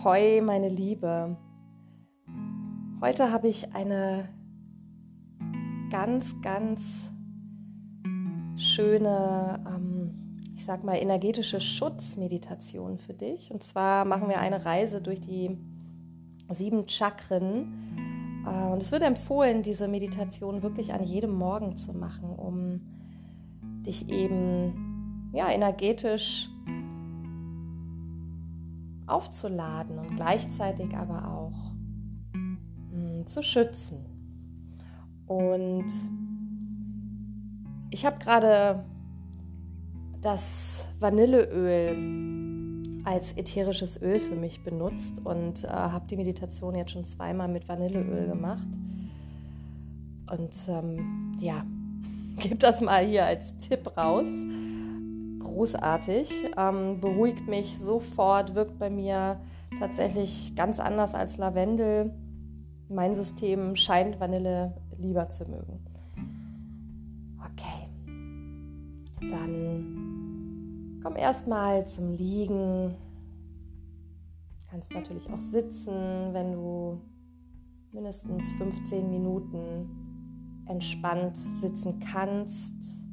Ahoi, meine Liebe. Heute habe ich eine ganz, ganz schöne, ähm, ich sag mal, energetische Schutzmeditation für dich. Und zwar machen wir eine Reise durch die sieben Chakren. Äh, und es wird empfohlen, diese Meditation wirklich an jedem Morgen zu machen, um dich eben ja, energetisch aufzuladen und gleichzeitig aber auch mh, hm, zu schützen. Und ich habe gerade das Vanilleöl als ätherisches Öl für mich benutzt und äh, habe die Meditation jetzt schon zweimal mit Vanilleöl gemacht. Und ähm, ja, gebe das mal hier als Tipp raus großartig, ähm, beruhigt mich sofort, wirkt bei mir tatsächlich ganz anders als Lavendel. Mein System scheint Vanille lieber zu mögen. Okay, dann komm erstmal zum Liegen. Kannst natürlich auch sitzen, wenn du mindestens 15 Minuten entspannt sitzen kannst.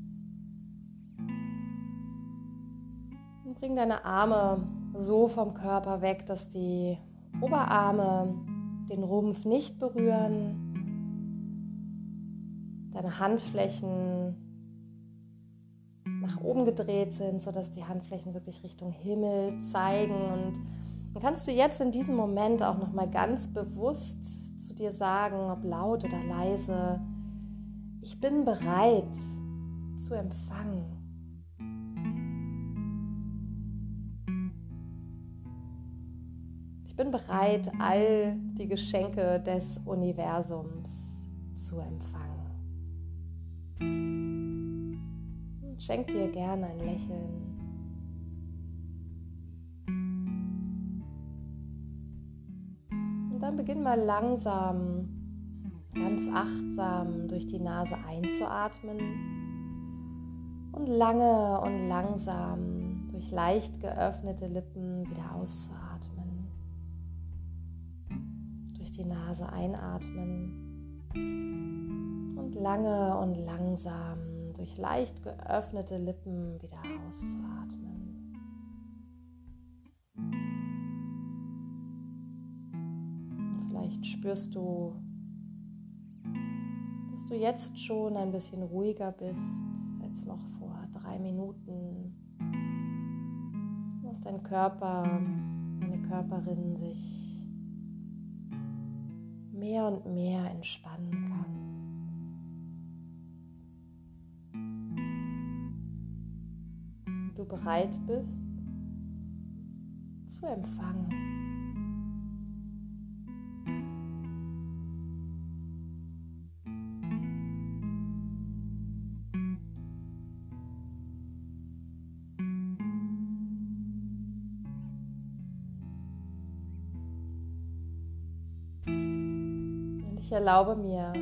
Bring deine Arme so vom Körper weg, dass die Oberarme den Rumpf nicht berühren. Deine Handflächen nach oben gedreht sind, sodass die Handflächen wirklich Richtung Himmel zeigen. Und dann kannst du jetzt in diesem Moment auch nochmal ganz bewusst zu dir sagen, ob laut oder leise, ich bin bereit zu empfangen. Ich bin bereit, all die Geschenke des Universums zu empfangen. Schenk dir gerne ein Lächeln. Und dann beginn mal langsam, ganz achtsam durch die Nase einzuatmen und lange und langsam durch leicht geöffnete Lippen wieder auszuatmen die Nase einatmen und lange und langsam durch leicht geöffnete Lippen wieder auszuatmen. Vielleicht spürst du, dass du jetzt schon ein bisschen ruhiger bist als noch vor drei Minuten. Dass dein Körper, deine Körperin sich mehr und mehr entspannen kann. Du bereit bist zu empfangen. Ich erlaube mir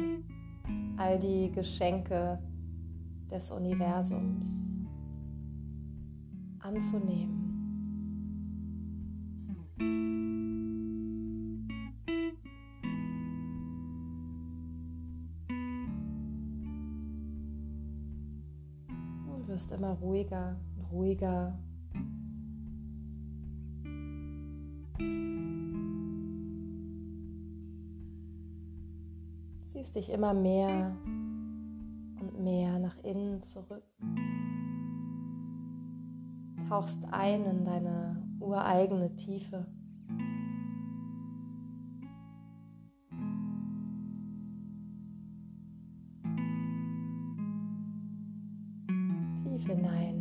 all die Geschenke des Universums anzunehmen. Du wirst immer ruhiger und ruhiger ziehst dich immer mehr und mehr nach innen zurück. Tauchst ein in deine ureigene Tiefe. Tief hinein.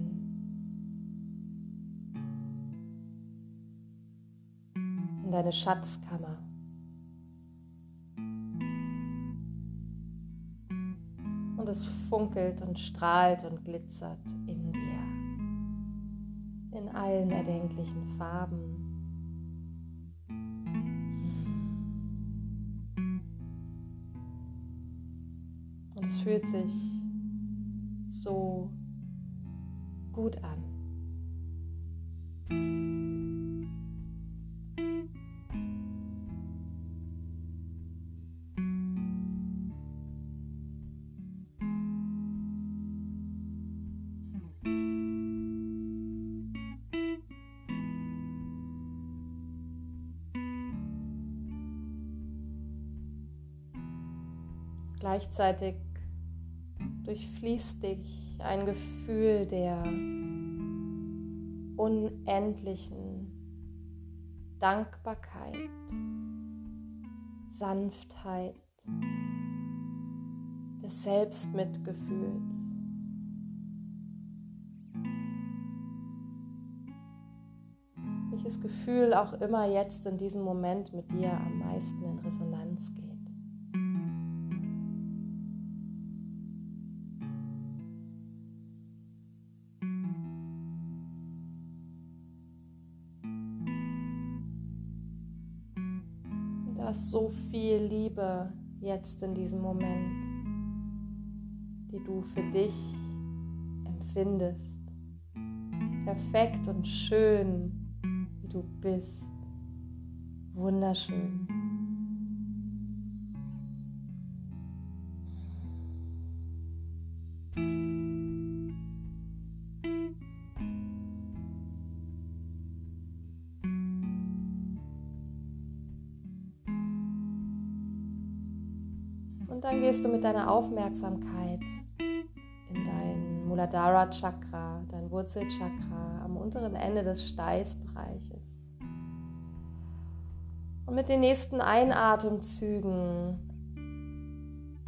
In deine Schatzkammer. Es funkelt und strahlt und glitzert in dir. In allen erdenklichen Farben. Und es fühlt sich so gut an. Gleichzeitig durchfließt dich ein Gefühl der unendlichen Dankbarkeit, Sanftheit, des Selbstmitgefühls. Welches Gefühl auch immer jetzt in diesem Moment mit dir am meisten in Resonanz geht. So viel Liebe jetzt in diesem Moment, die du für dich empfindest. Perfekt und schön, wie du bist. Wunderschön. Dann gehst du mit deiner Aufmerksamkeit in dein Muladhara Chakra, dein Wurzelchakra am unteren Ende des Steißbereiches. Und mit den nächsten Einatemzügen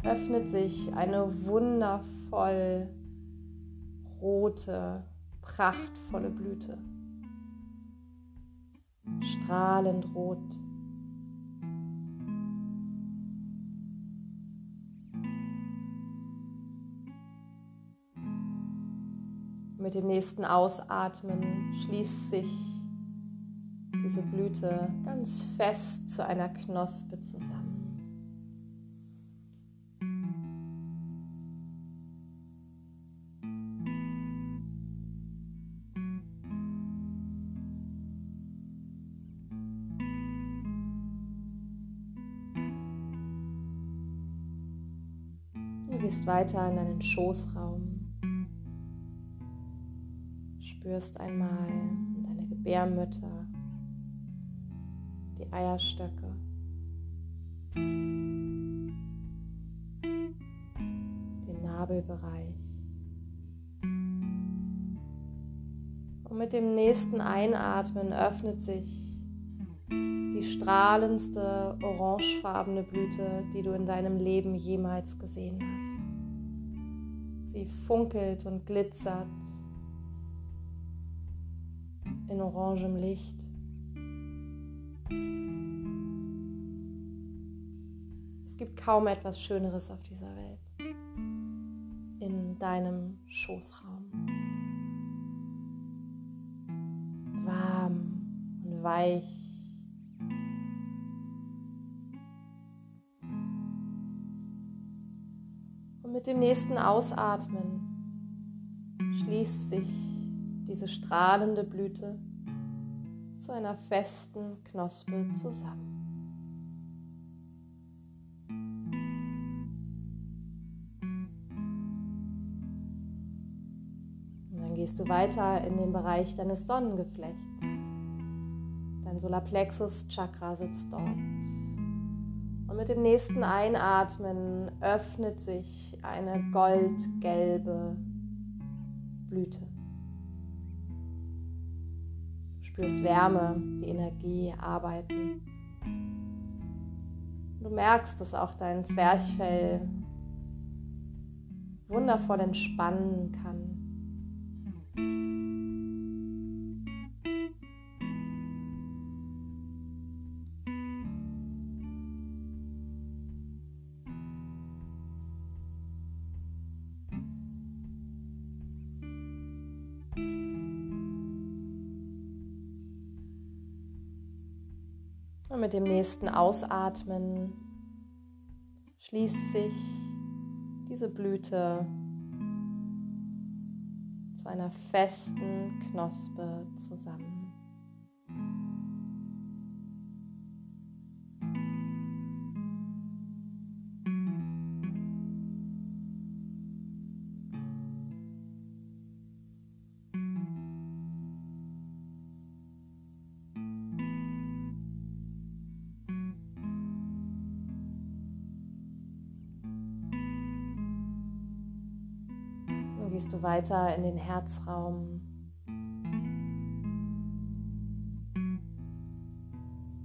öffnet sich eine wundervoll rote, prachtvolle Blüte. Strahlend rot. Mit dem nächsten Ausatmen schließt sich diese Blüte ganz fest zu einer Knospe zusammen. Du gehst weiter in deinen Schoßraum spürst einmal deine Gebärmütter, die Eierstöcke. Den Nabelbereich. Und mit dem nächsten Einatmen öffnet sich die strahlendste orangefarbene Blüte, die du in deinem Leben jemals gesehen hast. Sie funkelt und glitzert in orangem Licht. Es gibt kaum etwas Schöneres auf dieser Welt. In deinem Schoßraum. Warm und weich. Und mit dem nächsten Ausatmen schließt sich diese strahlende Blüte zu einer festen Knospe zusammen. Und dann gehst du weiter in den Bereich deines Sonnengeflechts. Dein Solarplexus Chakra sitzt dort. Und mit dem nächsten Einatmen öffnet sich eine goldgelbe Blüte spürst Wärme, die Energie, Arbeiten. Du merkst, dass auch dein Zwerchfell wundervoll entspannen kann. Mit dem nächsten Ausatmen schließt sich diese Blüte zu einer festen Knospe zusammen. Du weiter in den Herzraum.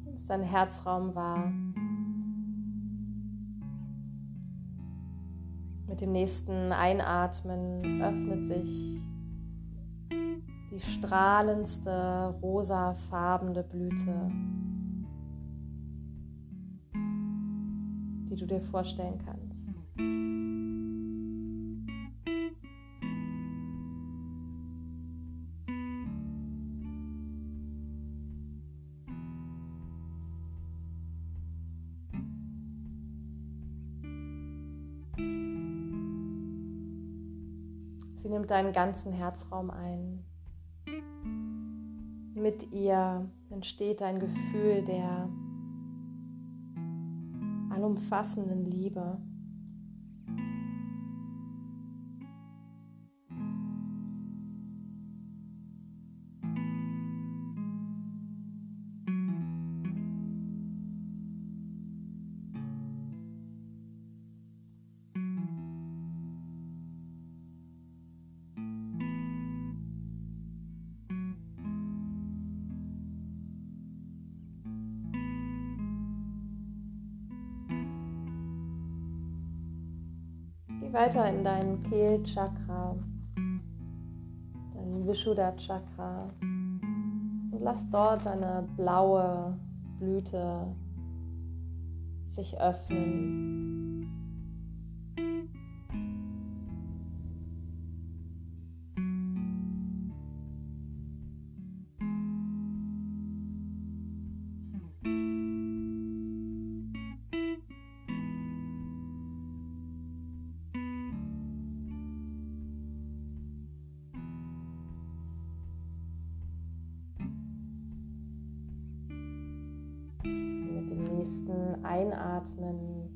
Nimmst deinen Herzraum wahr. Mit dem nächsten Einatmen öffnet sich die strahlendste rosafarbene Blüte, die du dir vorstellen kannst. Sie nimmt deinen ganzen Herzraum ein. Mit ihr entsteht ein Gefühl der allumfassenden Liebe. Weiter in dein Kehlchakra, dein Vishuddha Chakra und lass dort eine blaue Blüte sich öffnen. Einatmen.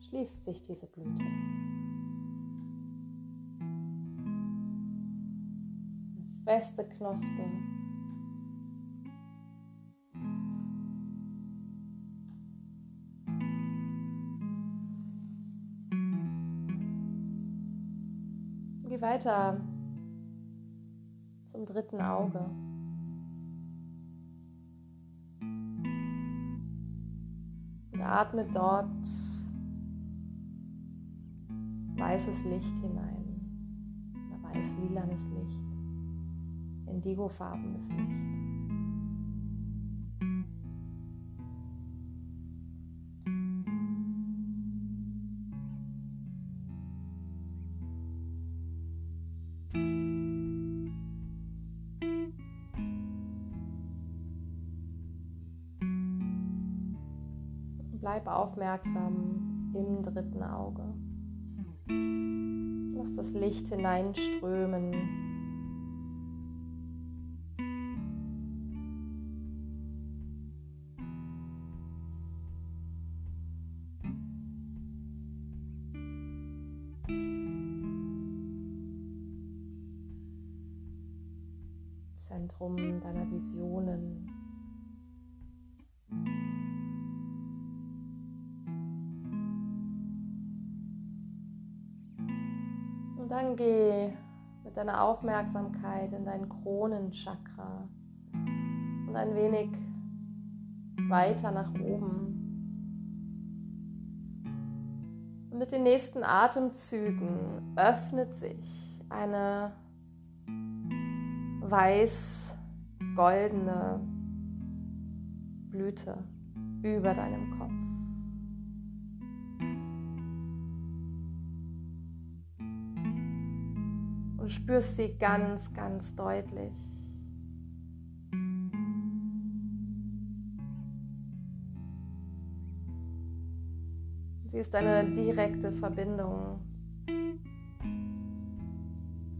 Schließt sich diese Blüte. Eine feste Knospe. Geh weiter zum dritten Auge. Atme dort weißes Licht hinein, weiß-lilanes Licht, indigofarbenes Licht. Bleib aufmerksam im dritten Auge. Lass das Licht hineinströmen. Zentrum deiner Visionen. Dann geh mit deiner Aufmerksamkeit in dein Kronenchakra und ein wenig weiter nach oben. Und mit den nächsten Atemzügen öffnet sich eine weiß-goldene Blüte über deinem Kopf. Du spürst sie ganz, ganz deutlich. Sie ist eine direkte Verbindung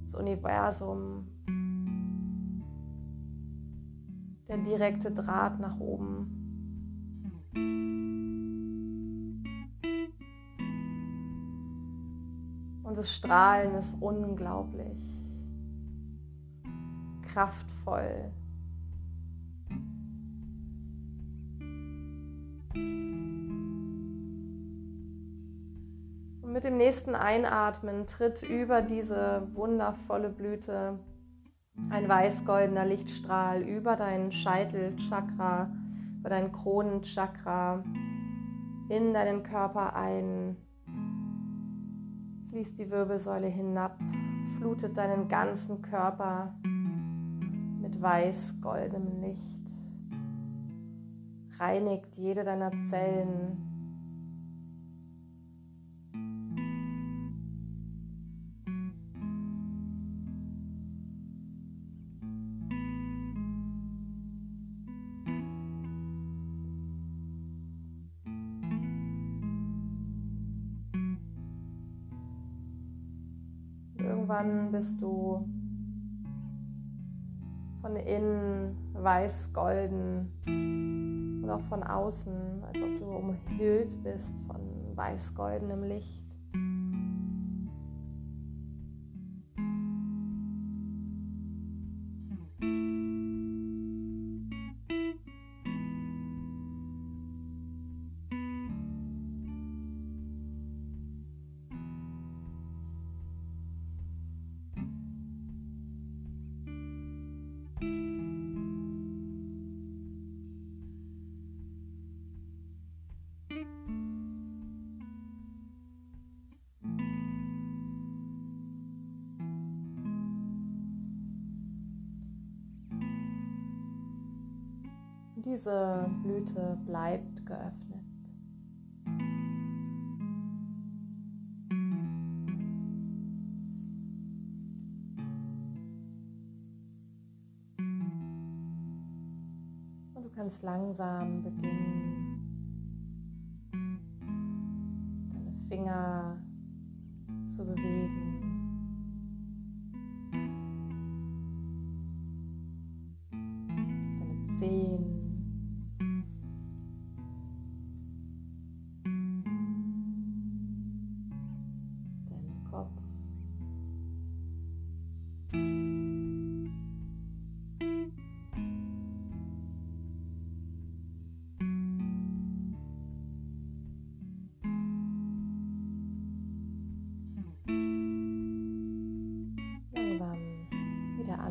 ins Universum, der direkte Draht nach oben. Das Strahlen ist unglaublich kraftvoll. Und mit dem nächsten Einatmen tritt über diese wundervolle Blüte ein weiß-goldener Lichtstrahl über deinen Scheitelchakra, über dein Kronenchakra in deinen Körper ein, fließt die Wirbelsäule hinab, flutet deinen ganzen Körper mit weiß-goldenem Licht, reinigt jede deiner Zellen, Irgendwann bist du von innen weiß-golden und auch von außen, als ob du umhüllt bist von weiß-goldenem Licht. Diese Blüte bleibt geöffnet. Und du kannst langsam beginnen, deine Finger zu bewegen.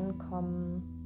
Ankommen.